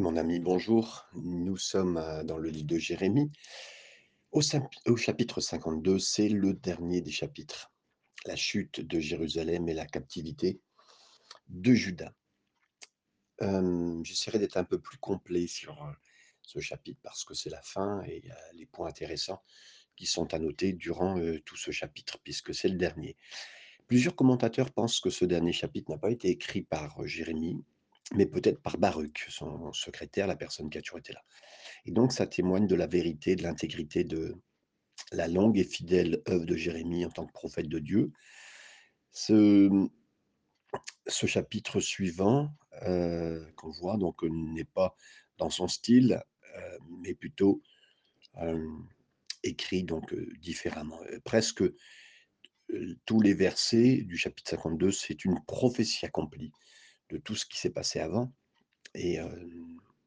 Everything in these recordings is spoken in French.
Mon ami, bonjour. Nous sommes euh, dans le livre de Jérémie. Au, chapitre 52, c'est le dernier des chapitres. La chute de Jérusalem et la captivité de Juda. J'essaierai d'être un peu plus complet sur euh, ce chapitre parce que c'est la fin et il y a les points intéressants qui sont à noter durant euh, tout ce chapitre puisque c'est le dernier. Plusieurs commentateurs pensent que ce dernier chapitre n'a pas été écrit par Jérémie, mais peut-être par Baruch, son secrétaire, la personne qui a toujours été là. Et donc, ça témoigne de la vérité, de l'intégrité de la longue et fidèle œuvre de Jérémie en tant que prophète de Dieu. Ce, chapitre suivant, euh, qu'on voit, donc, n'est pas dans son style, euh, mais plutôt euh, écrit donc différemment. Presque tous les versets du chapitre 52, c'est une prophétie accomplie de tout ce qui s'est passé avant. Et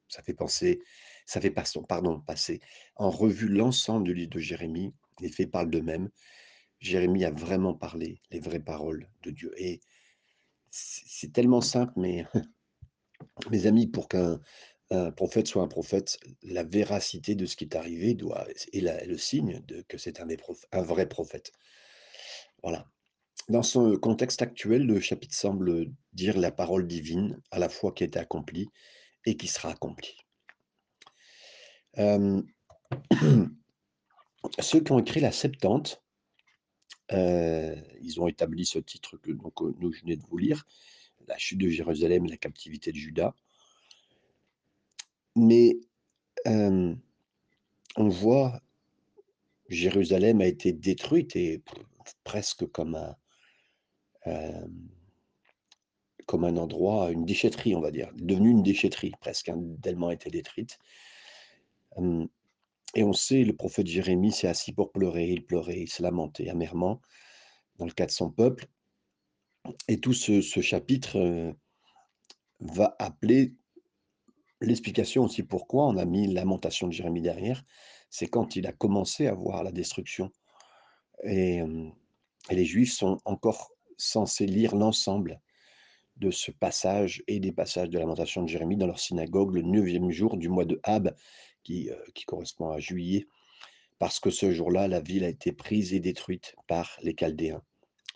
ça fait penser, ça fait pardon, passer en revue l'ensemble du livre de Jérémie. Les faits parlent d'eux-mêmes. Jérémie a vraiment parlé les vraies paroles de Dieu. Et c'est tellement simple, mais mes amis, pour qu'un un prophète soit un prophète, la véracité de ce qui est arrivé doit est le signe de que c'est un vrai prophète. Voilà. Dans ce contexte actuel, le chapitre semble dire la parole divine, à la fois qui a été accomplie et qui sera accomplie. Euh, ceux qui ont écrit la Septante, euh, ils ont établi ce titre que donc, euh, nous je venais de vous lire, la chute de Jérusalem et la captivité de Juda. Mais on voit Jérusalem a été détruite et presque comme un, euh, comme un endroit, une déchetterie, on va dire, devenue une déchetterie presque, hein, tellement été détruite. Hum, Et on sait, le prophète Jérémie s'est assis pour pleurer, il pleurait, il se lamentait amèrement dans le cas de son peuple. Et tout ce, chapitre euh, va appeler l'explication aussi pourquoi on a mis lamentation de Jérémie derrière. C'est quand il a commencé à voir la destruction. Euh, et les Juifs sont encore censés lire l'ensemble de ce passage et des passages de lamentation de Jérémie dans leur synagogue le neuvième jour du mois de Ab, qui, euh, qui correspond à juillet, parce que ce jour-là, la ville a été prise et détruite par les Chaldéens.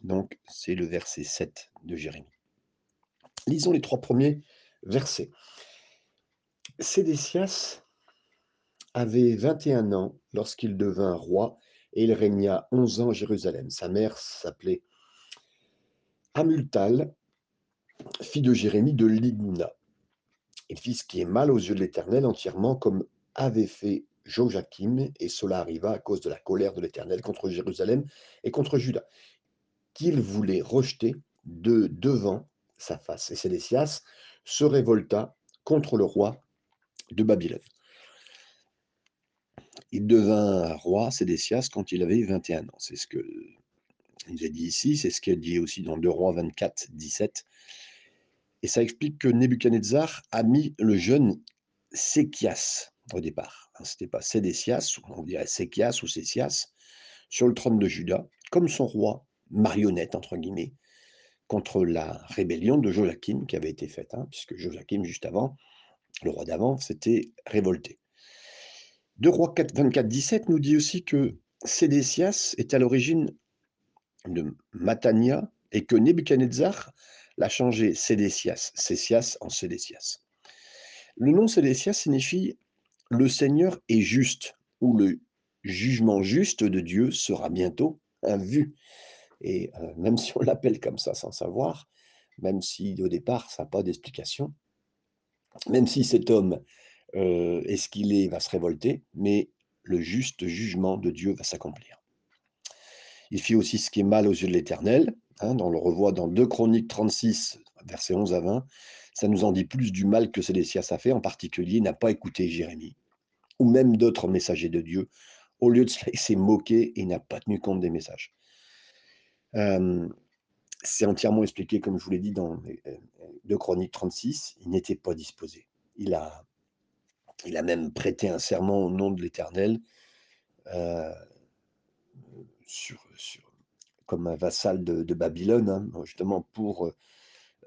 Donc, c'est le verset 7 de Jérémie. Lisons les trois premiers versets. Sédécias avait 21 ans lorsqu'il devint roi et il régna 11 ans à Jérusalem. Sa mère s'appelait Amultal, fille de Jérémie de Libna. Il fit ce qui est mal aux yeux de l'Éternel entièrement comme avait fait Joachim, et cela arriva à cause de la colère de l'Éternel contre Jérusalem et contre Juda, qu'il voulait rejeter de devant sa face. Et Sédécias se révolta contre le roi de Babylone. Il devint roi, Sédécias, quand il avait 21 ans. C'est ce que nous a dit ici, c'est ce qu'il dit aussi dans 2 Rois 24, 17. Et ça explique que Nebuchadnezzar a mis le jeune Séchias au départ. Ce n'était pas Sédécias, on dirait Séchias ou Sécias, sur le trône de Juda, comme son roi, marionnette, entre guillemets, contre la rébellion de Joachim qui avait été faite, hein, puisque Joachim, juste avant, le roi d'avant, s'était révolté. 2 Rois 24, 17 nous dit aussi que Sédécias est à l'origine de Matania et que Nebuchadnezzar l'a changé Sédécias, Cécias en Sédécias. Le nom Sédécias signifie le Seigneur est juste ou le jugement juste de Dieu sera bientôt vu. Et euh, même si on l'appelle comme ça sans savoir, même si au départ ça n'a pas d'explication, même si cet homme euh, est ce qu'il est, va se révolter, mais le juste jugement de Dieu va s'accomplir. Il fit aussi ce qui est mal aux yeux de l'Éternel. Hein, on le revoit dans 2 Chroniques 36, versets 11 à 20. Ça nous en dit plus du mal que Sédécias a fait. En particulier, n'a pas écouté Jérémie ou même d'autres messagers de Dieu. Au lieu de cela, il s'est moqué et n'a pas tenu compte des messages. Euh, c'est entièrement expliqué, comme je vous l'ai dit, dans 2 Chroniques 36. Il n'était pas disposé. Il a, il a même prêté un serment au nom de l'Éternel. Euh, comme un vassal de, Babylone, hein, justement pour,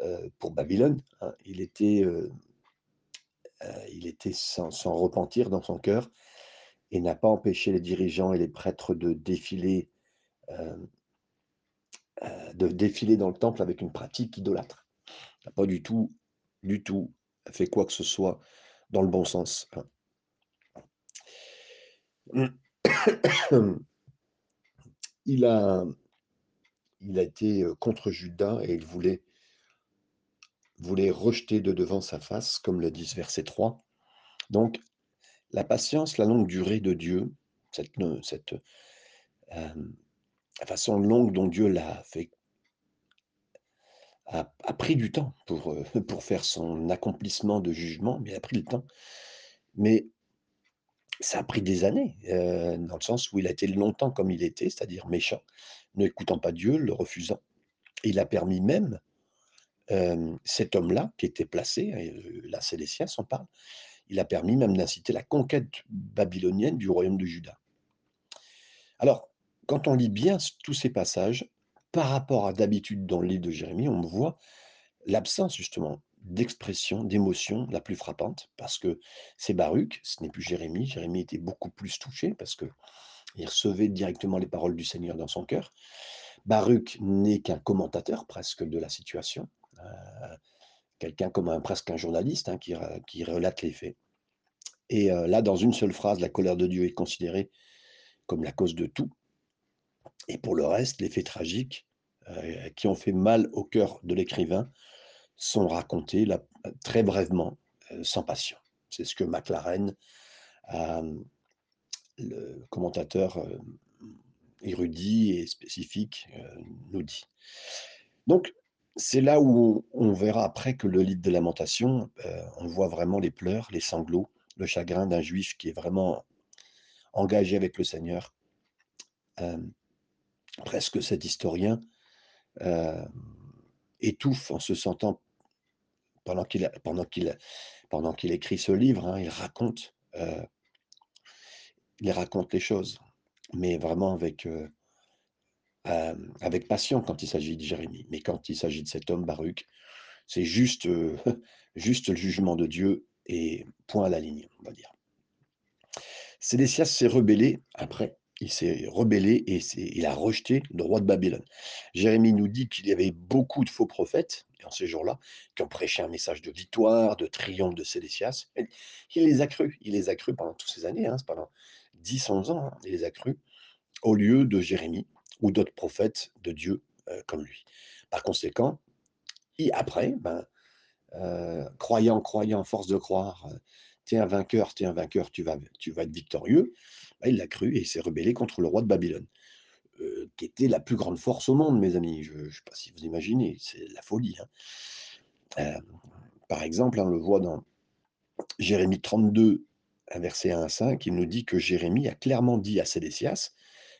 euh, pour Babylone. hein. Il était, euh, euh, sans, repentir dans son cœur et n'a pas empêché les dirigeants et les prêtres de défiler, euh, euh, de défiler dans le temple avec une pratique idolâtre. Il n'a pas du tout, du tout fait quoi que ce soit dans le bon sens. Hein. Il a, il a été contre Judas et il voulait voulait rejeter de devant sa face, comme le dit verset 3. Donc, la patience, la longue durée de Dieu, cette, cette façon longue dont Dieu l'a fait, a, pris du temps pour, pour faire son accomplissement de jugement, mais a pris le temps. Mais ça a pris des années, dans le sens où il a été longtemps comme il était, c'est-à-dire méchant, n'écoutant pas Dieu, le refusant. il a permis même cet homme-là, qui était placé, là c'est les siens, on parle, il a permis même d'inciter la conquête babylonienne du royaume de Juda. Alors, quand on lit bien tous ces passages, par rapport à d'habitude dans le livre de Jérémie, on voit l'absence justement d'expression, d'émotion la plus frappante, parce que c'est Baruch, ce n'est plus Jérémie. Jérémie était beaucoup plus touché parce que il recevait directement les paroles du Seigneur dans son cœur. Baruch n'est qu'un commentateur presque de la situation. Euh, quelqu'un comme un, presque un journaliste hein, qui, qui, relate les faits. Et euh, là, dans une seule phrase, la colère de Dieu est considérée comme la cause de tout. Et pour le reste, les faits tragiques euh, qui ont fait mal au cœur de l'écrivain sont racontés là, très brièvement, sans passion. C'est ce que McLaren, le commentateur érudit et spécifique, nous dit. Donc, c'est là où on verra après que le livre de lamentation, euh, on voit vraiment les pleurs, les sanglots, le chagrin d'un juif qui est vraiment engagé avec le Seigneur. Euh, presque cet historien euh, étouffe en se sentant, pendant qu'il écrit ce livre, hein, il raconte, il raconte les choses, mais vraiment avec avec passion quand il s'agit de Jérémie. Mais quand il s'agit de cet homme, Baruch, c'est juste, juste le jugement de Dieu et point à la ligne, on va dire. Sédécias s'est rebellé après. Il s'est rebellé et il a rejeté le roi de Babylone. Jérémie nous dit qu'il y avait beaucoup de faux prophètes en ces jours-là qui ont prêché un message de victoire, de triomphe de Sédécias. Il les a crus. Il les a crus pendant toutes ces années, hein, pendant 10, 11 ans. Hein, il les a crus au lieu de Jérémie ou d'autres prophètes de Dieu euh, comme lui. Par conséquent, après, ben, euh, croyant, croyant, force de croire, euh, tu es un vainqueur, tu es un vainqueur, tu vas être victorieux, ben, il l'a cru et il s'est rebellé contre le roi de Babylone, qui était la plus grande force au monde, mes amis. Je ne sais pas si vous imaginez, c'est la folie. Hein. par exemple, on le voit dans Jérémie 32, verset 1 à 5, il nous dit que Jérémie a clairement dit à Sédécias,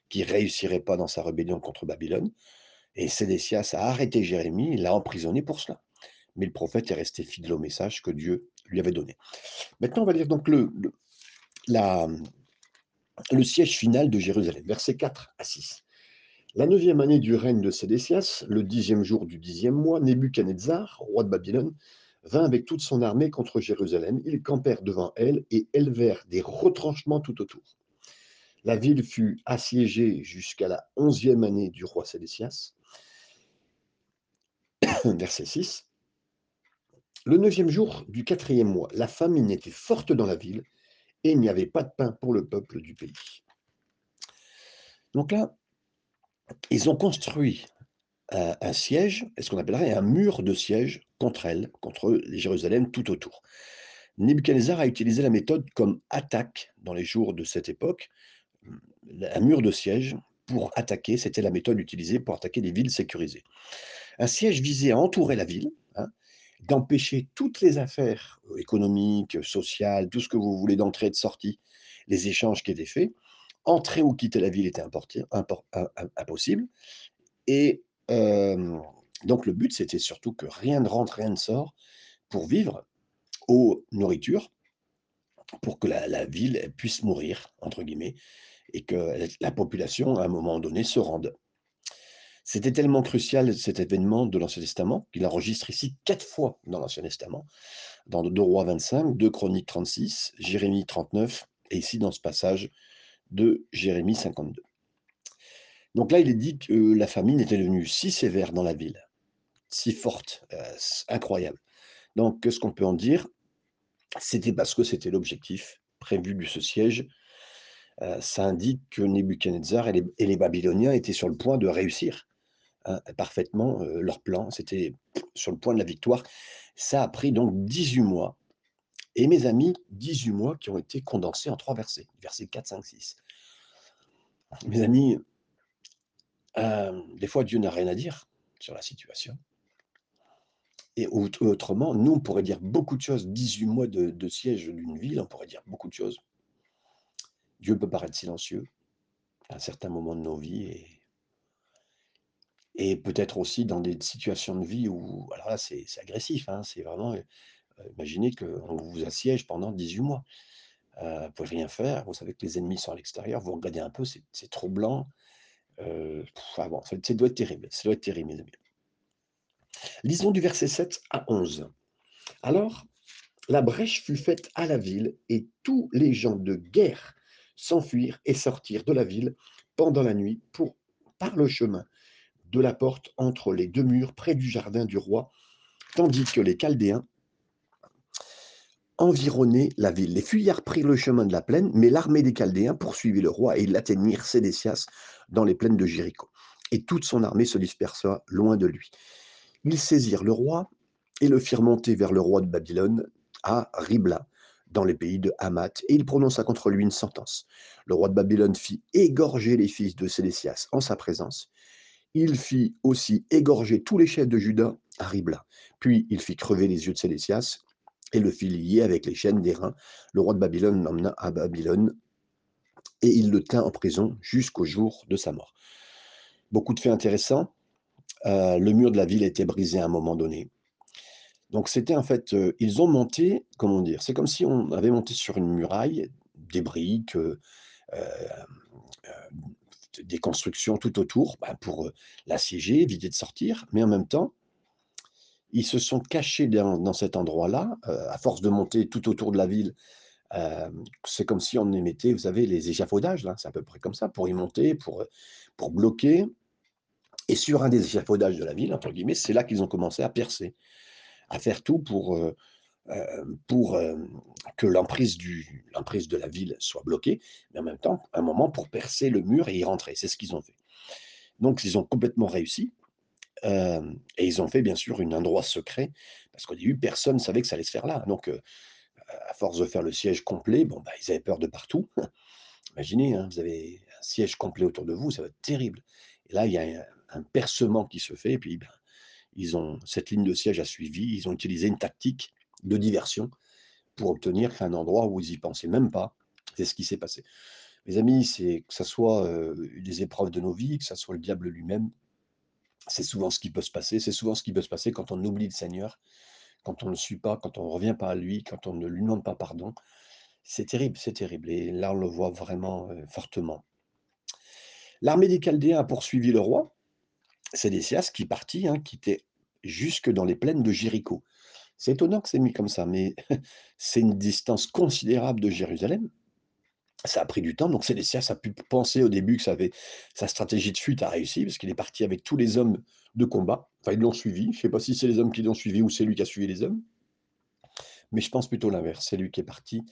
qui réussirait pas dans sa rébellion contre Babylone. Et Sédécias a arrêté Jérémie, il l'a emprisonné pour cela. Mais le prophète est resté fidèle au message que Dieu lui avait donné. Maintenant, on va lire donc le, le, la, le siège final de Jérusalem, versets 4 à 6. La neuvième année du règne de Sédécias, le dixième jour du dixième mois, Nebuchadnezzar, roi de Babylone, vint avec toute son armée contre Jérusalem. Ils campèrent devant elle et élevèrent des retranchements tout autour. La ville fut assiégée jusqu'à la onzième année du roi Sédécias. Verset 6. Le neuvième jour du quatrième mois, la famine était forte dans la ville et il n'y avait pas de pain pour le peuple du pays. Donc là, ils ont construit un, un siège, ce qu'on appellerait un mur de siège contre elle, contre Jérusalem tout autour. Nebuchadnezzar a utilisé la méthode comme attaque dans les jours de cette époque un mur de siège pour attaquer, c'était la méthode utilisée pour attaquer les villes sécurisées. Un siège visait à entourer la ville, d'empêcher toutes les affaires économiques, sociales, tout ce que vous voulez d'entrée et de sortie, les échanges qui étaient faits. Entrer ou quitter la ville était impossible. Et euh, donc le but, c'était surtout que rien ne rentre, rien ne sort pour vivre aux nourritures, pour que la, la ville puisse mourir, entre guillemets, et que la population, à un moment donné, se rende. C'était tellement crucial cet événement de l'Ancien Testament qu'il enregistre ici quatre fois dans l'Ancien Testament, dans 2 Rois 25, 2 Chroniques 36, Jérémie 39 et ici dans ce passage de Jérémie 52. Donc là, il est dit que la famine était devenue si sévère dans la ville, si forte, euh, incroyable. Donc, qu'est-ce qu'on peut en dire? C'était parce que c'était l'objectif prévu de ce siège. Euh, ça indique que Nebuchadnezzar et les, Babyloniens étaient sur le point de réussir hein, parfaitement euh, leur plan. C'était sur le point de la victoire. Ça a pris donc 18 mois. Et mes amis, 18 mois qui ont été condensés en trois versets, versets 4, 5, 6. Mes amis, euh, des fois Dieu n'a rien à dire sur la situation. Et autrement, nous, on pourrait dire beaucoup de choses. 18 mois de, siège d'une ville, on pourrait dire beaucoup de choses. Dieu peut paraître silencieux à un certain moment de nos vies et, et peut-être aussi dans des situations de vie où, alors là, c'est agressif, hein, c'est vraiment, imaginez qu'on vous assiège pendant 18 mois. Vous ne pouvez rien faire, vous savez que les ennemis sont à l'extérieur, vous regardez un peu, c'est trop blanc. Euh, bon, ça, doit être terrible, ça doit être terrible, mes amis. Lisons du verset 7 à 11. Alors, la brèche fut faite à la ville, et tous les gens de guerre s'enfuirent et sortirent de la ville pendant la nuit par le chemin de la porte entre les deux murs près du jardin du roi, tandis que les Chaldéens environnaient la ville. Les fuyards prirent le chemin de la plaine, mais l'armée des Chaldéens poursuivit le roi et ils l'atteignirent Sédécias dans les plaines de Jéricho. Et toute son armée se dispersa loin de lui. Ils saisirent le roi et le firent monter vers le roi de Babylone à Ribla, dans les pays de Hamath, et il prononça contre lui une sentence. Le roi de Babylone fit égorger les fils de Sédécias en sa présence. Il fit aussi égorger tous les chefs de Juda à Ribla. Puis il fit crever les yeux de Sédécias et le fit lier avec les chaînes des reins. Le roi de Babylone l'emmena à Babylone et il le tint en prison jusqu'au jour de sa mort. Beaucoup de faits intéressants. Euh, le mur de la ville a été brisé à un moment donné. Donc c'était en fait, euh, ils ont monté, comment dire, c'est comme si on avait monté sur une muraille des briques, euh, des constructions tout autour bah, pour l'assiéger, éviter de sortir, mais en même temps, ils se sont cachés dans, cet endroit-là, à force de monter tout autour de la ville. c'est comme si on émettait, vous savez, les échafaudages, là, c'est à peu près comme ça, pour y monter, pour, pour bloquer, et sur un des échafaudages de la ville, entre guillemets, c'est là qu'ils ont commencé à percer, à faire tout pour, euh, euh, pour euh, que l'emprise, de la ville soit bloquée, mais en même temps, un moment pour percer le mur et y rentrer. C'est ce qu'ils ont fait. Donc, ils ont complètement réussi. et ils ont fait, bien sûr, un endroit secret, parce qu'au début, personne ne savait que ça allait se faire là. Donc, à force de faire le siège complet, bon, bah, ils avaient peur de partout. Imaginez, hein, vous avez un siège complet autour de vous, ça va être terrible. Et là, il y a un percement qui se fait. Et puis, ben, ils ont, cette ligne de siège a suivi. Ils ont utilisé une tactique de diversion pour obtenir un endroit où ils n'y pensaient même pas. C'est ce qui s'est passé. Mes amis, c'est que ce soit euh, des épreuves de nos vies, que ce soit le diable lui-même, c'est souvent ce qui peut se passer. C'est souvent ce qui peut se passer quand on oublie le Seigneur, quand on ne le suit pas, quand on ne revient pas à lui, quand on ne lui demande pas pardon. C'est terrible, c'est terrible. Et là, on le voit vraiment euh, fortement. L'armée des Chaldéens a poursuivi le roi, Sédécias qui partit, hein, qui était jusque dans les plaines de Jéricho. C'est étonnant que c'est mis comme ça, mais c'est une distance considérable de Jérusalem. Ça a pris du temps, donc Sédécias a pu penser au début que sa stratégie de fuite a réussi, parce qu'il est parti avec tous les hommes de combat. Enfin, ils l'ont suivi. Je ne sais pas si c'est les hommes qui l'ont suivi ou c'est lui qui a suivi les hommes. Mais je pense plutôt l'inverse. C'est lui qui est parti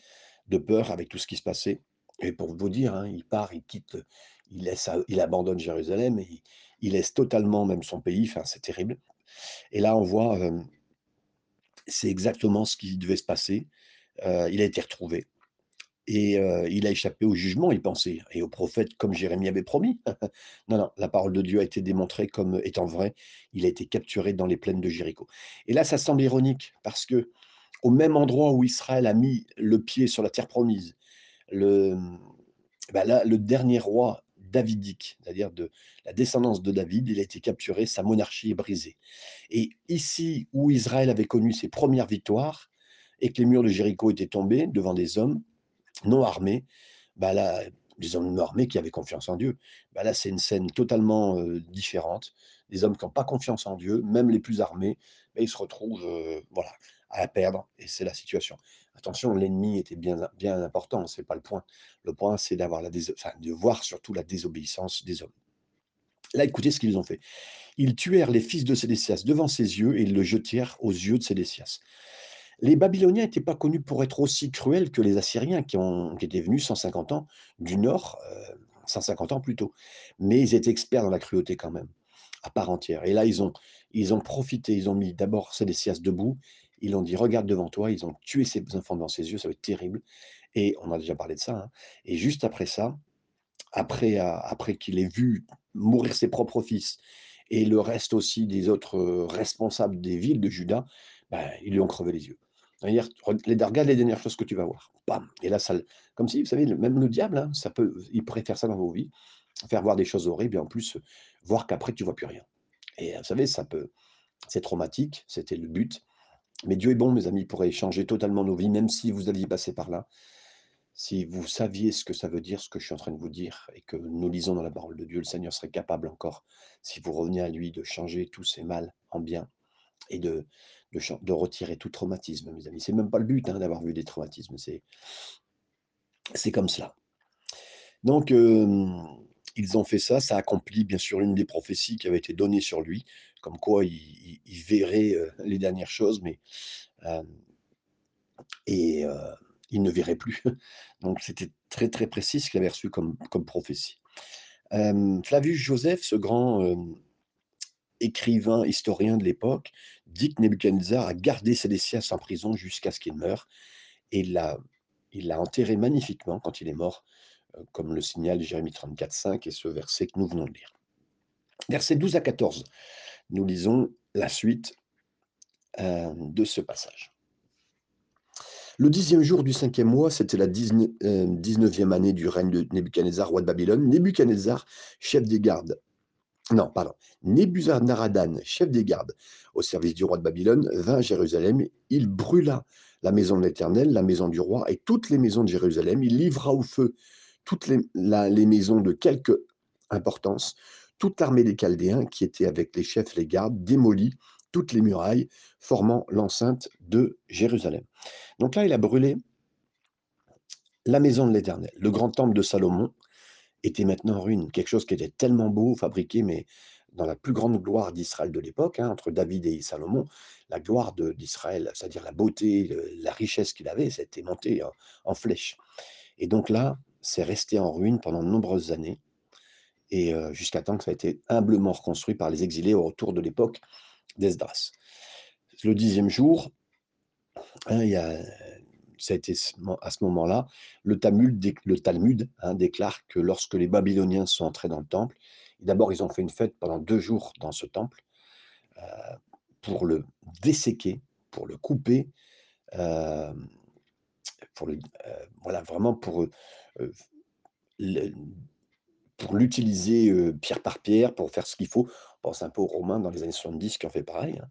de peur avec tout ce qui se passait. Et pour vous dire, hein, il part, il quitte, il, laisse, il abandonne Jérusalem et il laisse totalement même son pays, enfin, c'est terrible. Et là, on voit, c'est exactement ce qui devait se passer. il a été retrouvé. Et il a échappé au jugement, il pensait, et au prophète, comme Jérémie avait promis. non, non, la parole de Dieu a été démontrée comme étant vraie. Il a été capturé dans les plaines de Jéricho. Et là, ça semble ironique, parce que au même endroit où Israël a mis le pied sur la terre promise, le, bah là, le dernier roi davidique, c'est-à-dire de la descendance de David, il a été capturé, sa monarchie est brisée. Et ici où Israël avait connu ses premières victoires et que les murs de Jéricho étaient tombés devant des hommes non armés, bah là, des hommes armés qui avaient confiance en Dieu. Bah, là, c'est une scène totalement, heu, différente. Des hommes qui ont pas confiance en Dieu, même les plus armés, bah, ils se retrouvent, heu, voilà, à perdre et c'est la situation. Attention, l'ennemi était bien important, c'est pas le point. Le point, c'est d'avoir la de voir surtout la désobéissance des hommes. Là, écoutez ce qu'ils ont fait. Ils tuèrent les fils de Sédécias devant ses yeux et ils le jetèrent aux yeux de Sédécias. Les Babyloniens n'étaient pas connus pour être aussi cruels que les Assyriens qui, ont, qui étaient venus 150 ans du nord, euh, 150 ans plus tôt. Mais ils étaient experts dans la cruauté quand même, à part entière. Et là, ils ont, ils ont profité, ils ont mis d'abord Sédécias debout, ils ont dit regarde devant toi, ils ont tué ses enfants devant ses yeux, ça va être terrible. Et on a déjà parlé de ça. hein. Et juste après ça, après, euh, après qu'il ait vu mourir ses propres fils et le reste aussi des autres euh, responsables des villes de Juda, ben, ils lui ont crevé les yeux. C'est-à-dire, re- les- regarde les dernières choses que tu vas voir. Bam. Et là, ça, comme si, vous savez, même le diable, hein, ça peut, il faire ça dans vos vies, faire voir des choses horribles et en plus, euh, voir qu'après, tu vois plus rien. Et vous savez, ça peut, c'est traumatique, c'était le but. Mais Dieu est bon, mes amis, pourrait changer totalement nos vies, même si vous alliez passer par là. Si vous saviez ce que ça veut dire, ce que je suis en train de vous dire, et que nous lisons dans la parole de Dieu, le Seigneur serait capable encore, si vous reveniez à lui, de changer tous ces mal en bien et de, de, retirer tout traumatisme, mes amis. C'est même pas le but hein, d'avoir vu des traumatismes, c'est c'est comme cela. Donc, euh, ils ont fait ça, ça accomplit bien sûr une des prophéties qui avait été donnée sur lui, comme quoi il, verrait les dernières choses, mais et il ne verrait plus. Donc, c'était très très précis ce qu'il avait reçu comme, comme prophétie. Flavius Joseph, ce grand écrivain, historien de l'époque, dit que Nebuchadnezzar a gardé Sédécias en prison jusqu'à ce qu'il meure, et il l'a enterré magnifiquement quand il est mort, comme le signale Jérémie 34, 5 et ce verset que nous venons de lire. Versets 12 à 14, nous lisons la suite euh, de ce passage. Le dixième jour du cinquième mois, c'était la euh, dix-neuvième année du règne de Nebuchadnezzar, roi de Babylone. Nebuchadnezzar, chef des gardes, non, pardon, Nebuzaradan, chef des gardes, au service du roi de Babylone, vint à Jérusalem. Il brûla la maison de l'Éternel, la maison du roi et toutes les maisons de Jérusalem. Il livra au feu toutes les, maisons de quelque importance. Toute l'armée des Chaldéens, qui était avec les chefs, les gardes, démolit toutes les murailles formant l'enceinte de Jérusalem. Donc là, il a brûlé la maison de l'Éternel. Le grand temple de Salomon était maintenant en ruine. Quelque chose qui était tellement beau, fabriqué, mais dans la plus grande gloire d'Israël de l'époque, hein, entre David et Salomon, la gloire d'Israël, c'est-à-dire la beauté, la richesse qu'il avait, c'était monté en flèche. Et donc là, c'est resté en ruine pendant de nombreuses années, et euh, jusqu'à temps que ça a été humblement reconstruit par les exilés au retour de l'époque d'Esdras. Le dixième jour, hein, ça a été à ce moment-là, le Talmud, dé- le Talmud hein, déclare que lorsque les Babyloniens sont entrés dans le temple, d'abord ils ont fait une fête pendant deux jours dans ce temple euh, pour le desséquer, pour le couper, euh, pour le, euh, voilà vraiment pour euh, euh, pour l'utiliser pierre par pierre, pour faire ce qu'il faut. On pense un peu aux Romains dans les années 70 qui ont fait pareil. hein.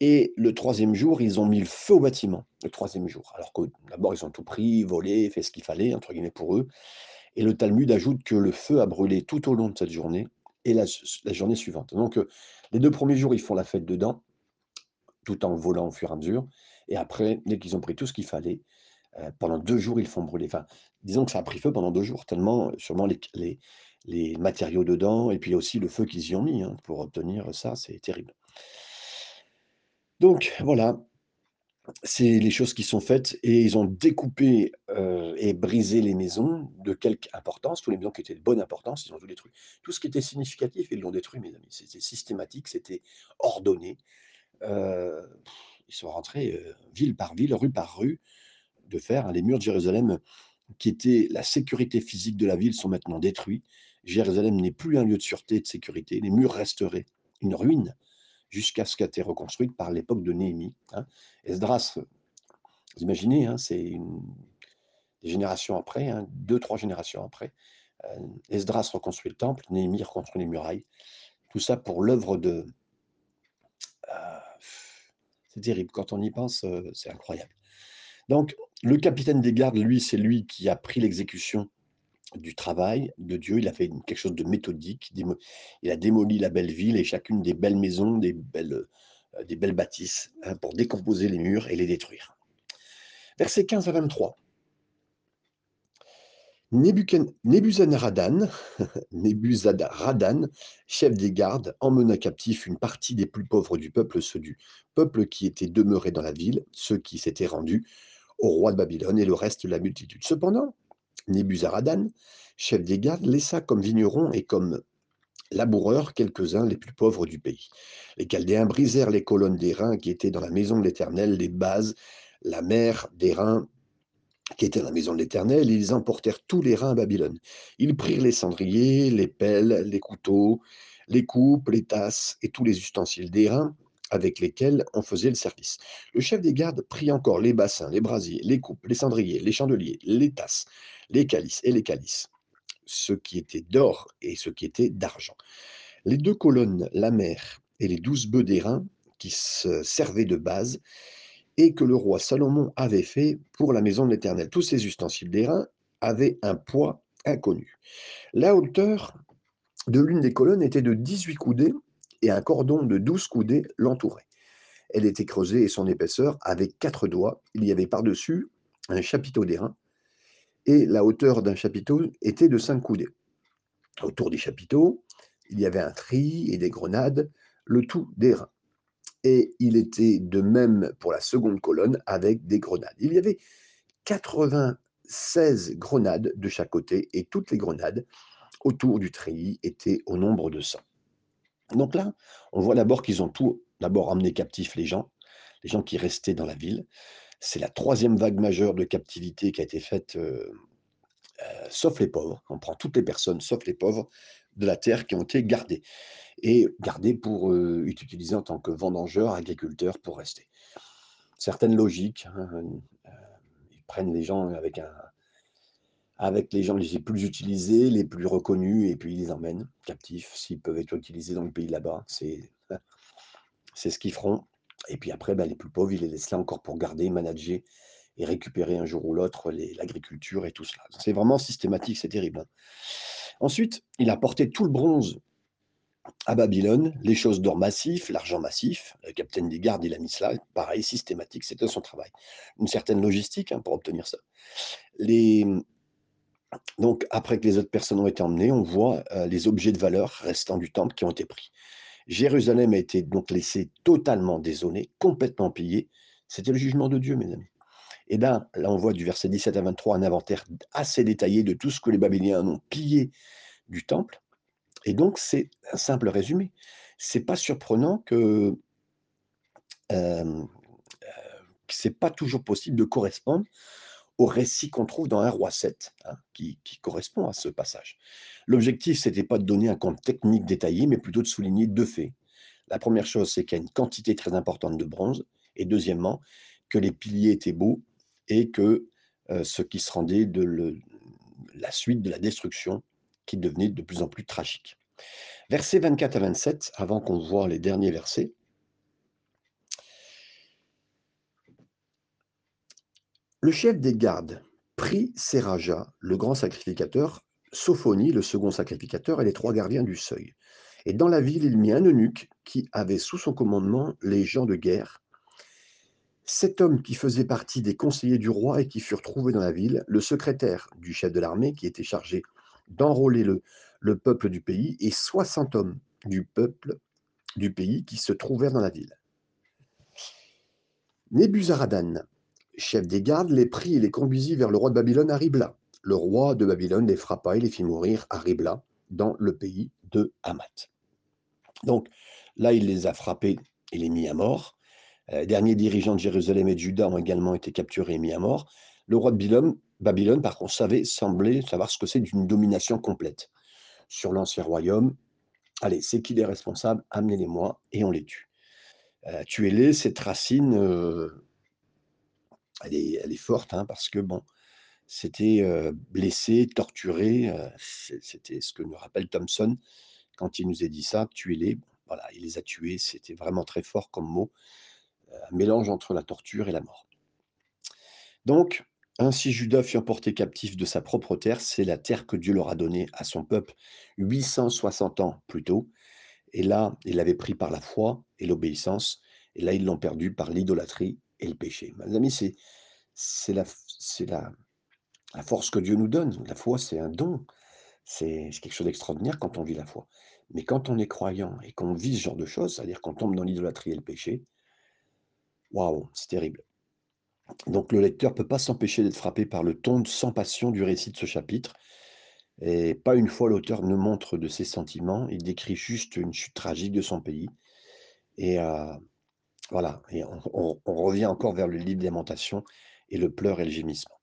Et le troisième jour, ils ont mis le feu au bâtiment, le troisième jour. Alors que d'abord, ils ont tout pris, volé, fait ce qu'il fallait, entre guillemets, pour eux. Et le Talmud ajoute que le feu a brûlé tout au long de cette journée et la, la journée suivante. Donc, les deux premiers jours, ils font la fête dedans, tout en volant au fur et à mesure. Et après, dès qu'ils ont pris tout ce qu'il fallait, euh, pendant deux jours, ils font brûler. Enfin, disons que ça a pris feu pendant deux jours, tellement euh, sûrement les, les, matériaux dedans, et puis aussi le feu qu'ils y ont mis hein, pour obtenir ça, c'est terrible. Donc voilà, c'est les choses qui sont faites et ils ont découpé euh, et brisé les maisons de quelque importance, tous les maisons qui étaient de bonne importance, ils ont tout détruit. Tout ce qui était significatif, ils l'ont détruit, mes amis. C'était systématique, c'était ordonné. Ils sont rentrés ville par ville, rue par rue, de hein. Les murs de Jérusalem, qui étaient la sécurité physique de la ville, sont maintenant détruits. Jérusalem n'est plus un lieu de sûreté et de sécurité. Les murs resteraient une ruine jusqu'à ce qu'elle été reconstruite par l'époque de Néhémie. hein. Esdras, vous imaginez, hein, c'est des générations après, deux, trois générations après. Euh, Esdras reconstruit le temple, Néhémie reconstruit les murailles. Tout ça pour l'œuvre de. euh, c'est terrible. Quand on y pense, euh, c'est incroyable. Donc, le capitaine des gardes, lui, c'est lui qui a pris l'exécution du travail de Dieu. Il a fait quelque chose de méthodique. il a démoli la belle ville et chacune des belles maisons, des belles, heu, des belles bâtisses, hein, pour décomposer les murs et les détruire. Versets 15 à 23. Nébuchad Nebuzaradan, Nebuzaradan, chef des gardes, emmena captif une partie des plus pauvres du peuple, ceux du peuple qui étaient demeurés dans la ville, ceux qui s'étaient rendus au roi de Babylone et le reste de la multitude. Cependant, Nebuzaradan, chef des gardes, laissa comme vignerons et comme laboureurs quelques-uns les plus pauvres du pays. Les Chaldéens brisèrent les colonnes d'airain qui étaient dans la maison de l'Éternel, les bases, la mer d'airain qui était dans la maison de l'Éternel, ils emportèrent tous les reins à Babylone. Ils prirent les cendriers, les pelles, les couteaux, les coupes, les tasses et tous les ustensiles d'airain avec lesquels on faisait le service. Le chef des gardes prit encore les bassins, les brasiers, les coupes, les cendriers, les chandeliers, les tasses, les calices et les calices, ce qui était d'or et ce qui était d'argent. Les deux colonnes, la mer et les douze bœufs d'airain qui se servaient de base et que le roi Salomon avait fait pour la maison de l'Éternel. Tous ces ustensiles d'airain avaient un poids inconnu. La hauteur de l'une des colonnes était de 18 coudées et un cordon de 12 coudées l'entourait. Elle était creusée et son épaisseur avait quatre doigts. Il y avait par-dessus un chapiteau d'airain et la hauteur d'un chapiteau était de 5 coudées. Autour des chapiteaux, il y avait un tri et des grenades, le tout d'airain et il était de même pour la seconde colonne avec des grenades. Il y avait 96 grenades de chaque côté et toutes les grenades autour du treillis étaient au nombre de 100. Donc là, on voit d'abord qu'ils ont tout d'abord emmené captifs les gens, les gens qui restaient dans la ville. C'est la troisième vague majeure de captivité qui a été faite, euh, euh, sauf les pauvres. On prend toutes les personnes, sauf les pauvres, de la terre qui ont été gardées et gardées pour euh, en tant que vendangeurs, agriculteurs pour rester. Certaines logiques, hein, euh, ils prennent les gens avec un avec les gens les plus utilisés, les plus reconnus, et puis ils les emmènent captifs s'ils peuvent être utilisés dans le pays là-bas. C'est ce qu'ils feront. Et puis après, ben, les plus pauvres, ils les laissent là encore pour garder, manager et récupérer un jour ou l'autre l'agriculture et tout cela. C'est vraiment systématique, c'est terrible. Hein. Ensuite, il a porté tout le bronze à Babylone, les choses d'or massif, l'argent massif. Le capitaine des gardes, il a mis cela, pareil, systématique, c'était son travail. Une certaine logistique hein, pour obtenir ça. Les... Donc, après que les autres personnes ont été emmenées, on voit euh, les objets de valeur restant du temple qui ont été pris. Jérusalem a été donc laissée totalement désolée, complètement pillée. C'était le jugement de Dieu, mes amis. Et bien, là, on voit du verset 17 à 23 un inventaire assez détaillé de tout ce que les Babyloniens ont pillé du temple. Et donc, c'est un simple résumé. C'est pas surprenant que euh, euh, c'est pas toujours possible de correspondre au récit qu'on trouve dans un roi 7, hein, qui, correspond à ce passage. L'objectif, c'était pas de donner un compte technique détaillé, mais plutôt de souligner deux faits. La première chose, c'est qu'il y a une quantité très importante de bronze, et deuxièmement, que les piliers étaient beaux et que ce qui se rendait de la suite de la destruction qui devenait de plus en plus tragique. Versets 24 à 27, avant qu'on voit les derniers versets. Le chef des gardes prit Seraja, le grand sacrificateur, Sophonie, le second sacrificateur, et les trois gardiens du seuil. Et dans la ville, il mit un eunuque qui avait sous son commandement les gens de guerre, Sept hommes qui faisaient partie des conseillers du roi et qui furent trouvés dans la ville, le secrétaire du chef de l'armée qui était chargé d'enrôler le, le peuple du pays, et 60 hommes du peuple du pays qui se trouvèrent dans la ville. Nebuzaradan, chef des gardes, les prit et les conduisit vers le roi de Babylone à Ribla. Le roi de Babylone les frappa et les fit mourir à Ribla, dans le pays de Hamath. Donc là, il les a frappés et les mis à mort. Les euh, derniers dirigeants de Jérusalem et de Juda ont également été capturés et mis à mort. Le roi de Babylone, Babylone par contre, savait, semblait savoir ce que c'est d'une domination complète sur l'ancien royaume. Allez, c'est qui les responsables? Amenez-les-moi et on les tue. Euh, tuez-les, cette racine, euh, elle, est, forte, hein, parce que, bon, c'était blessé, torturé, c'était ce que nous rappelle Thomson quand il nous a dit ça, tuez-les. Voilà, il les a tués, c'était vraiment très fort comme mot un mélange entre la torture et la mort. Donc, Ainsi Judas fut emporté captif de sa propre terre, c'est la terre que Dieu leur a donnée à son peuple 860 ans plus tôt. Et là, ils l'avaient pris par la foi et l'obéissance, et là, ils l'ont perdu par l'idolâtrie et le péché. Mes amis, c'est la, force que Dieu nous donne. La foi, c'est un don. C'est c'est quelque chose d'extraordinaire quand on vit la foi. Mais quand on est croyant et qu'on vit ce genre de choses, c'est-à-dire qu'on tombe dans l'idolâtrie et le péché, waouh, c'est terrible. Donc le lecteur ne peut pas s'empêcher d'être frappé par le ton sans passion du récit de ce chapitre. Et pas une fois l'auteur ne montre de ses sentiments, il décrit juste une chute tragique de son pays. Et euh, voilà, et on, revient encore vers le livre des lamentations et le pleur et le gémissement.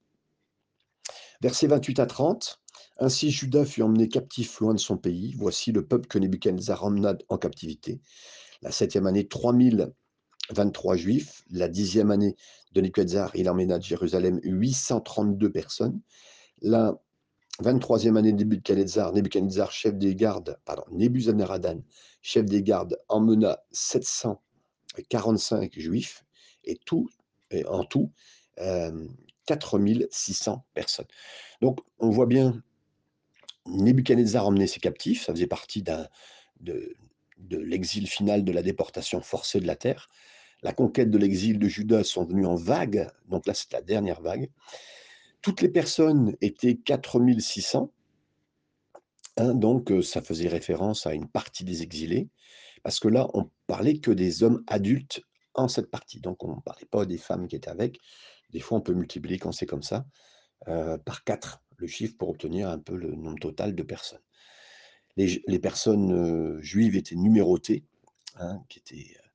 Versets 28 à 30. Ainsi Judas fut emmené captif loin de son pays. Voici le peuple que Nebuchadnezzar emmena en captivité. La septième année, 3023 juifs. La dixième année de Nebuchadnezzar, il emmena de Jérusalem 832 personnes. La 23e année de Nebuchadnezzar, Nebuchadnezzar, chef des gardes, pardon, Nebuzaradan, chef des gardes, emmena 745 juifs et tout, en tout, euh, 4600 personnes. Donc, on voit bien, Nebuchadnezzar emmenait ses captifs, ça faisait partie de, de l'exil final de la déportation forcée de la terre. La conquête de l'exil de Judas sont venues en vague, donc là c'est la dernière vague. Toutes les personnes étaient 4600, donc ça faisait référence à une partie des exilés, parce que là on parlait que des hommes adultes en cette partie, donc on ne parlait pas des femmes qui étaient avec. Des fois on peut multiplier quand c'est comme ça euh, par 4 le chiffre pour obtenir un peu le nombre total de personnes. Les, les personnes euh, juives étaient numérotées, hein, qui étaient, euh,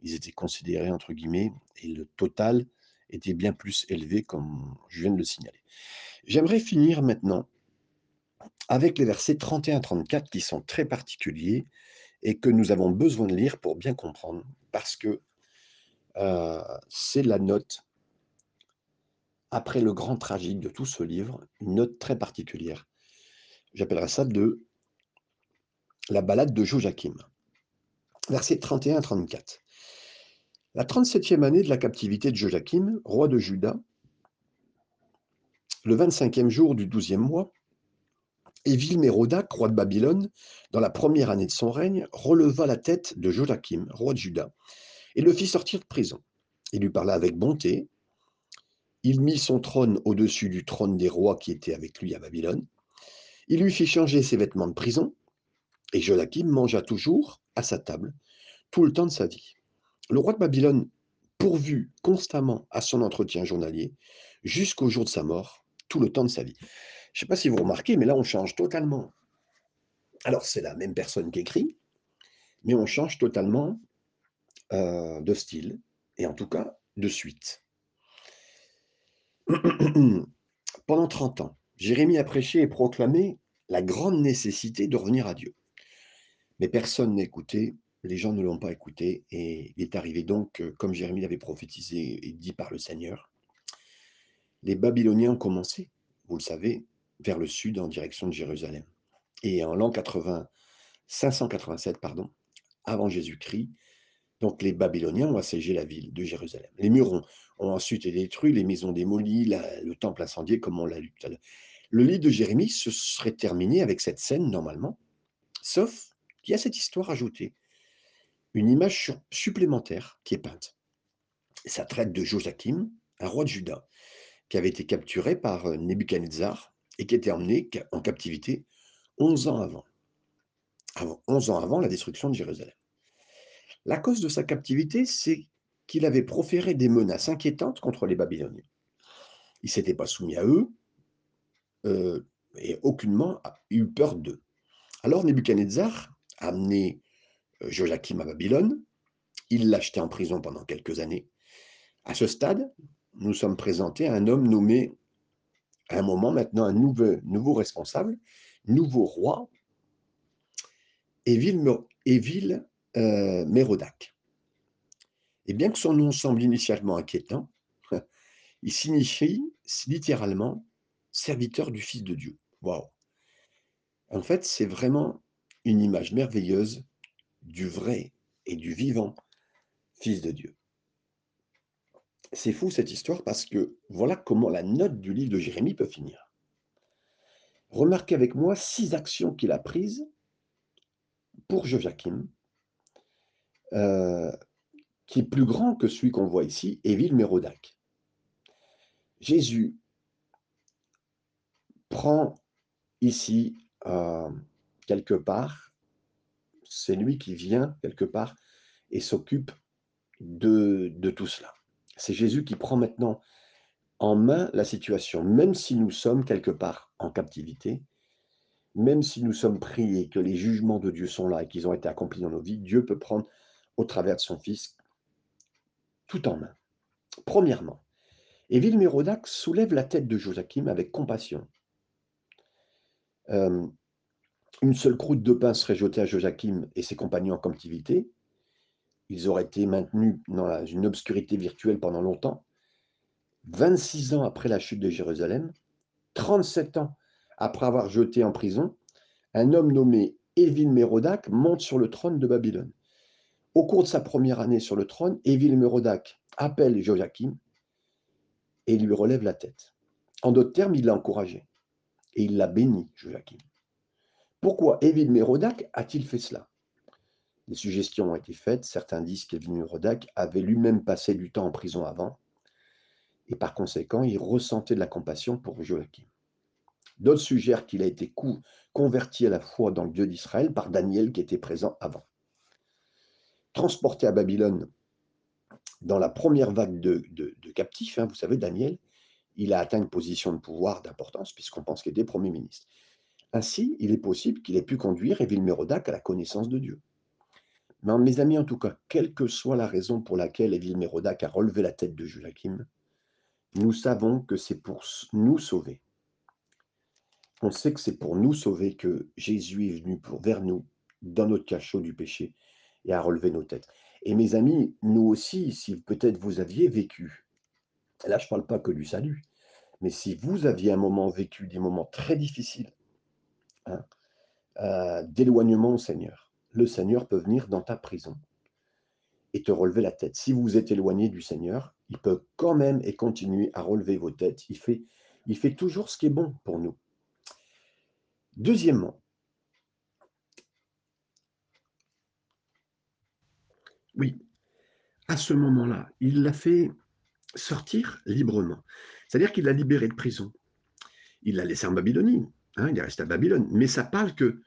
ils étaient considérés entre guillemets, et le total était bien plus élevé, comme je viens de le signaler. J'aimerais finir maintenant avec les versets 31-34 qui sont très particuliers et que nous avons besoin de lire pour bien comprendre, parce que euh, c'est la note après le grand tragique de tout ce livre, une note très particulière. J'appellerais ça de la balade de Joachim. Versets 31 à 34. La 37e année de la captivité de Joachim, roi de Juda, le 25e jour du 12e mois, Évil-Mérodac, roi de Babylone, dans la première année de son règne, releva la tête de Joachim, roi de Juda, et le fit sortir de prison. Il lui parla avec bonté. Il mit son trône au-dessus du trône des rois qui étaient avec lui à Babylone. Il lui fit changer ses vêtements de prison, et Joachim mangea toujours à sa table tout le temps de sa vie. Le roi de Babylone pourvu constamment à son entretien journalier jusqu'au jour de sa mort, tout le temps de sa vie. Je ne sais pas si vous remarquez, mais là, on change totalement. Alors, c'est la même personne qui écrit, mais on change totalement euh, de style, et en tout cas de suite. Pendant 30 ans, Jérémie a prêché et proclamé la grande nécessité de revenir à Dieu. Mais personne n'écoutait, les gens ne l'ont pas écouté, et il est arrivé donc, comme Jérémie l'avait prophétisé et dit par le Seigneur, les Babyloniens ont commencé, vous le savez, vers le sud en direction de Jérusalem. Et en l'an 80, 587, pardon, avant Jésus-Christ, donc les Babyloniens ont assiégé la ville de Jérusalem. Les murs ont, ensuite été détruits, les maisons démolies, le temple incendié, comme on l'a lu tout à l'heure. Le livre de Jérémie se serait terminé avec cette scène normalement, sauf qu'il y a cette histoire ajoutée, une image supplémentaire qui est peinte. Ça traite de Joachim, un roi de Juda, qui avait été capturé par Nebuchadnezzar et qui était emmené en captivité 11 ans avant. avant 11 ans avant la destruction de Jérusalem. La cause de sa captivité, c'est qu'il avait proféré des menaces inquiétantes contre les Babyloniens. Il ne s'était pas soumis à eux euh, et aucunement eu peur d'eux. Alors Nebuchadnezzar a amené euh, Joachim à Babylone, il l'a acheté en prison pendant quelques années. À ce stade, nous sommes présentés à un homme nommé, à un moment maintenant, un nouveau, responsable, nouveau roi, Évil, Évil euh, Mérodac. Et bien que son nom semble initialement inquiétant, il signifie littéralement serviteur du Fils de Dieu. Waouh! En fait, c'est vraiment une image merveilleuse du vrai et du vivant Fils de Dieu. C'est fou cette histoire parce que voilà comment la note du livre de Jérémie peut finir. Remarquez avec moi six actions qu'il a prises pour Joachim, euh, qui est plus grand que celui qu'on voit ici, Évile Mérodac. Jésus prend ici euh, quelque part, c'est lui qui vient quelque part et s'occupe de, de tout cela. C'est Jésus qui prend maintenant en main la situation, même si nous sommes quelque part en captivité, même si nous sommes pris et que les jugements de Dieu sont là et qu'ils ont été accomplis dans nos vies, Dieu peut prendre au travers de son Fils tout en main. Premièrement, Évile Mérodac soulève la tête de Joachim avec compassion. Euh, une seule croûte de pain serait jetée à Joachim et ses compagnons en captivité. Ils auraient été maintenus dans une obscurité virtuelle pendant longtemps. 26 ans après la chute de Jérusalem, 37 ans après avoir jeté en prison, un homme nommé Évile Mérodac monte sur le trône de Babylone. Au cours de sa première année sur le trône, Évile Mérodac appelle Joachim et lui relève la tête. En d'autres termes, il l'a encouragé et il l'a béni, Joachim. Pourquoi Évile Mérodac a-t-il fait cela? Des suggestions ont été faites. Certains disent qu'Évil Mérodac avait lui-même passé du temps en prison avant et par conséquent, il ressentait de la compassion pour Joachim. D'autres suggèrent qu'il a été converti à la foi dans le Dieu d'Israël par Daniel qui était présent avant. Transporté à Babylone dans la première vague de, captifs, hein, vous savez, Daniel, il a atteint une position de pouvoir d'importance puisqu'on pense qu'il était Premier ministre. Ainsi, il est possible qu'il ait pu conduire Évil Mérodac à la connaissance de Dieu. Mais mes amis, en tout cas, quelle que soit la raison pour laquelle Évil Mérodac a relevé la tête de Joachim, nous savons que c'est pour nous sauver. On sait que c'est pour nous sauver que Jésus est venu pour, vers nous, dans notre cachot du péché, et a relevé nos têtes. Et mes amis, nous aussi, si peut-être vous aviez vécu, là je ne parle pas que du salut, mais si vous aviez un moment vécu des moments très difficiles hein, euh, d'éloignement au Seigneur, le Seigneur peut venir dans ta prison et te relever la tête. Si vous vous êtes éloigné du Seigneur, il peut quand même et continuer à relever vos têtes. Il fait, il fait toujours ce qui est bon pour nous. Deuxièmement, oui, à ce moment-là, il l'a fait sortir librement. C'est-à-dire qu'il l'a libéré de prison. Il l'a laissé en Babylonie. Hein, il est resté à Babylone. Mais ça parle que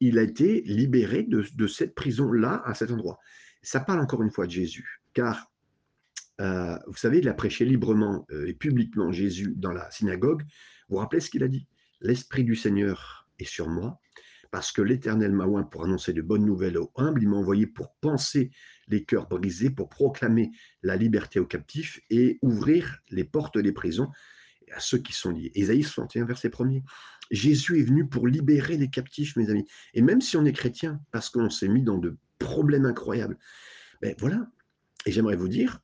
il a été libéré de, cette prison-là, à cet endroit. Ça parle encore une fois de Jésus, car euh, vous savez, il a prêché librement euh, et publiquement Jésus dans la synagogue. Vous vous rappelez ce qu'il a dit? L'Esprit du Seigneur et sur moi, parce que l'Éternel m'a oint pour annoncer de bonnes nouvelles aux humbles, il m'a envoyé pour penser les cœurs brisés, pour proclamer la liberté aux captifs et ouvrir les portes des prisons à ceux qui sont liés. Ésaïe 61, verset 1er. Jésus est venu pour libérer les captifs, mes amis. Et même si on est chrétien, parce qu'on s'est mis dans de problèmes incroyables, ben voilà. Et j'aimerais vous dire,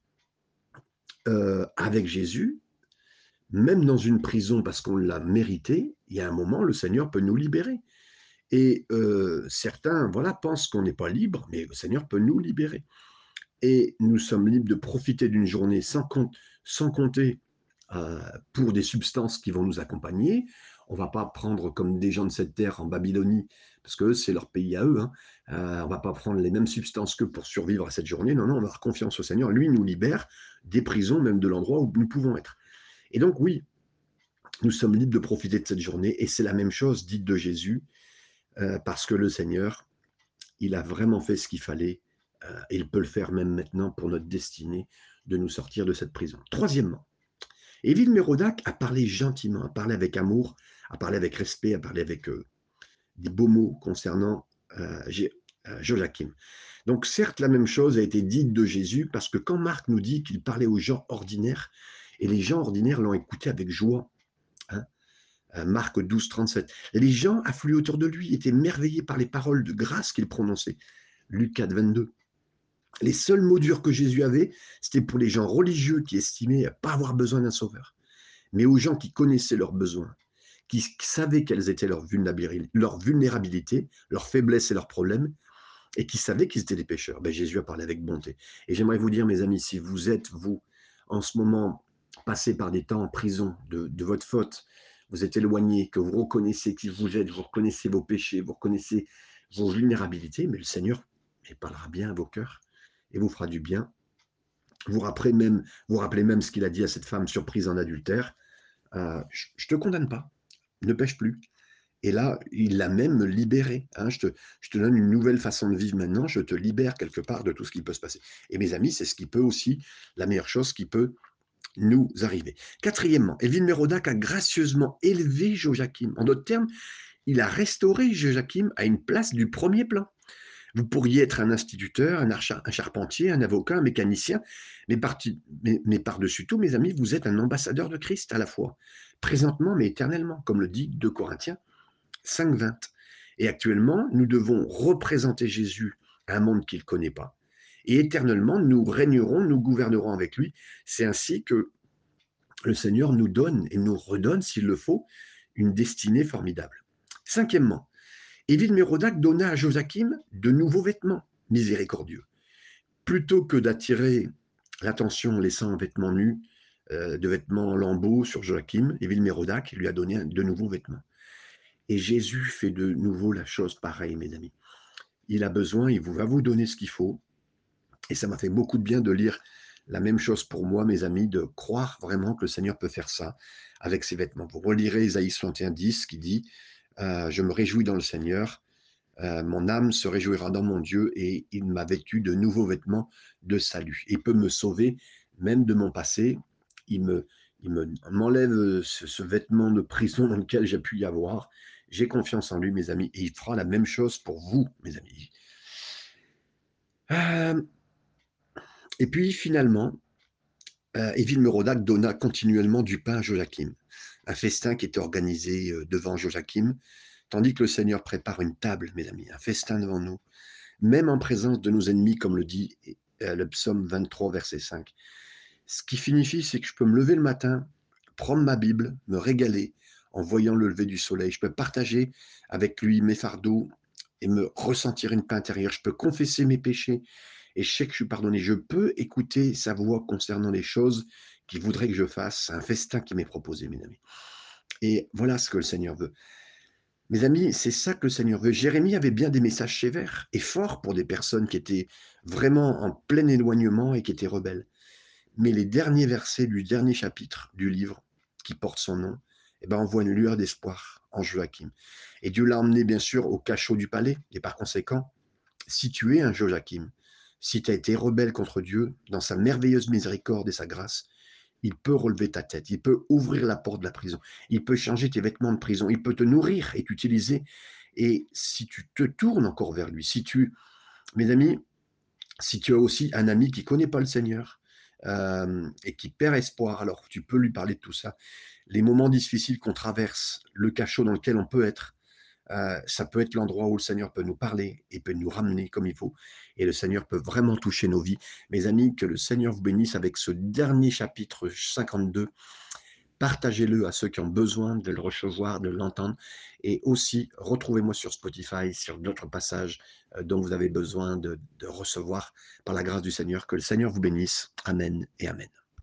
euh, avec Jésus, même dans une prison parce qu'on l'a mérité, il y a un moment, le Seigneur peut nous libérer. Et euh, certains voilà, pensent qu'on n'est pas libre, mais le Seigneur peut nous libérer. Et nous sommes libres de profiter d'une journée sans, compter euh, pour des substances qui vont nous accompagner. On ne va pas prendre comme des gens de cette terre en Babylonie, parce que c'est leur pays à eux. Hein. Euh, on ne va pas prendre les mêmes substances que pour survivre à cette journée. Non, non, on va confiance au Seigneur. Lui nous libère des prisons, même de l'endroit où nous pouvons être. Et donc, oui, nous sommes libres de profiter de cette journée. Et c'est la même chose dite de Jésus, euh, parce que le Seigneur, il a vraiment fait ce qu'il fallait. Euh, et il peut le faire même maintenant pour notre destinée de nous sortir de cette prison. Troisièmement, Évile Mérodac a parlé gentiment, a parlé avec amour, a parlé avec respect, a parlé avec euh, des beaux mots concernant Joachim. Donc certes, la même chose a été dite de Jésus, parce que quand Marc nous dit qu'il parlait aux gens ordinaires, et les gens ordinaires l'ont écouté avec joie. Hein euh, Marc 12, 37. Les gens afflués autour de lui étaient merveillés par les paroles de grâce qu'il prononçait. Luc 4, 22. Les seuls mots durs que Jésus avait, c'était pour les gens religieux qui estimaient pas avoir besoin d'un sauveur, mais aux gens qui connaissaient leurs besoins, qui savaient quelles étaient leurs vulnérabilités, leurs faiblesses et leurs problèmes, et qui savaient qu'ils étaient des pécheurs. Ben, Jésus a parlé avec bonté. Et j'aimerais vous dire, mes amis, si vous êtes, vous, en ce moment passez par des temps en prison de, de votre faute, vous êtes éloigné, que vous reconnaissez qui vous êtes, vous reconnaissez vos péchés, vous reconnaissez vos vulnérabilités, mais le Seigneur il parlera bien à vos cœurs et vous fera du bien. Vous rappelez même, vous rappelez même ce qu'il a dit à cette femme surprise en adultère. Euh, je ne te condamne pas, ne pêche plus. Et là, il l'a même libéré. Hein. Je, te, donne une nouvelle façon de vivre maintenant, je te libère quelque part de tout ce qui peut se passer. Et mes amis, c'est ce qui peut aussi, la meilleure chose qui peut nous arriver. Quatrièmement, Elvin Merodac a gracieusement élevé Joachim. En d'autres termes, il a restauré Joachim à une place du premier plan. Vous pourriez être un instituteur, un, un charpentier, un avocat, un mécanicien, mais, mais, par-dessus tout, mes amis, vous êtes un ambassadeur de Christ à la fois, présentement mais éternellement, comme le dit 2 Corinthiens 5.20. Et actuellement, nous devons représenter Jésus à un monde qu'il ne connaît pas. Et éternellement, nous régnerons, nous gouvernerons avec lui. C'est ainsi que le Seigneur nous donne et nous redonne, s'il le faut, une destinée formidable. Cinquièmement, Évile Mérodac donna à Joachim de nouveaux vêtements miséricordieux. Plutôt que d'attirer l'attention en laissant un vêtement nu, euh, de vêtements en lambeaux sur Joachim, Évile Mérodac lui a donné de nouveaux vêtements. Et Jésus fait de nouveau la chose pareille, mes amis. Il a besoin, il va vous donner ce qu'il faut. Et ça m'a fait beaucoup de bien de lire la même chose pour moi, mes amis, de croire vraiment que le Seigneur peut faire ça avec ses vêtements. Vous relirez Isaïe 61, 10 qui dit euh, je me réjouis dans le Seigneur. Euh, mon âme se réjouira dans mon Dieu et il m'a vêtu de nouveaux vêtements de salut. Il peut me sauver même de mon passé. Il me, il m'enlève ce, vêtement de prison dans lequel j'ai pu y avoir. J'ai confiance en lui, mes amis, et il fera la même chose pour vous, mes amis. Euh, et puis finalement, euh, Évile Merodac donna continuellement du pain à Joachim un festin qui était organisé euh, devant Joachim, tandis que le Seigneur prépare une table, mes amis, un festin devant nous, même en présence de nos ennemis, comme le dit euh, le psaume 23, verset 5. Ce qui signifie, c'est que je peux me lever le matin, prendre ma Bible, me régaler en voyant le lever du soleil. Je peux partager avec lui mes fardeaux et me ressentir une paix intérieure. Je peux confesser mes péchés et je sais que je suis pardonné. Je peux écouter sa voix concernant les choses qu'il voudrait que je fasse. un festin qui m'est proposé, mes amis. Et voilà ce que le Seigneur veut. Mes amis, c'est ça que le Seigneur veut. Jérémie avait bien des messages sévères et forts pour des personnes qui étaient vraiment en plein éloignement et qui étaient rebelles. Mais les derniers versets du dernier chapitre du livre qui porte son nom, eh ben, une lueur d'espoir en Joachim. Et Dieu l'a emmené, bien sûr, au cachot du palais. Et par conséquent, si tu es un Joachim, si tu as été rebelle contre Dieu, dans sa merveilleuse miséricorde et sa grâce, il peut relever ta tête, il peut ouvrir la porte de la prison, il peut changer tes vêtements de prison, il peut te nourrir et t'utiliser. Et si tu te tournes encore vers lui, si tu, mes amis, si tu as aussi un ami qui ne connaît pas le Seigneur euh, et qui perd espoir, alors tu peux lui parler de tout ça. Les moments difficiles qu'on traverse, le cachot dans lequel on peut être, ça peut être l'endroit où le Seigneur peut nous parler et peut nous ramener comme il faut. Et le Seigneur peut vraiment toucher nos vies. Mes amis, que le Seigneur vous bénisse avec ce dernier chapitre 52. Partagez-le à ceux qui ont besoin de le recevoir, de l'entendre. Et aussi, retrouvez-moi sur Spotify, sur d'autres passages dont vous avez besoin de recevoir par la grâce du Seigneur. Que le Seigneur vous bénisse. Amen et Amen.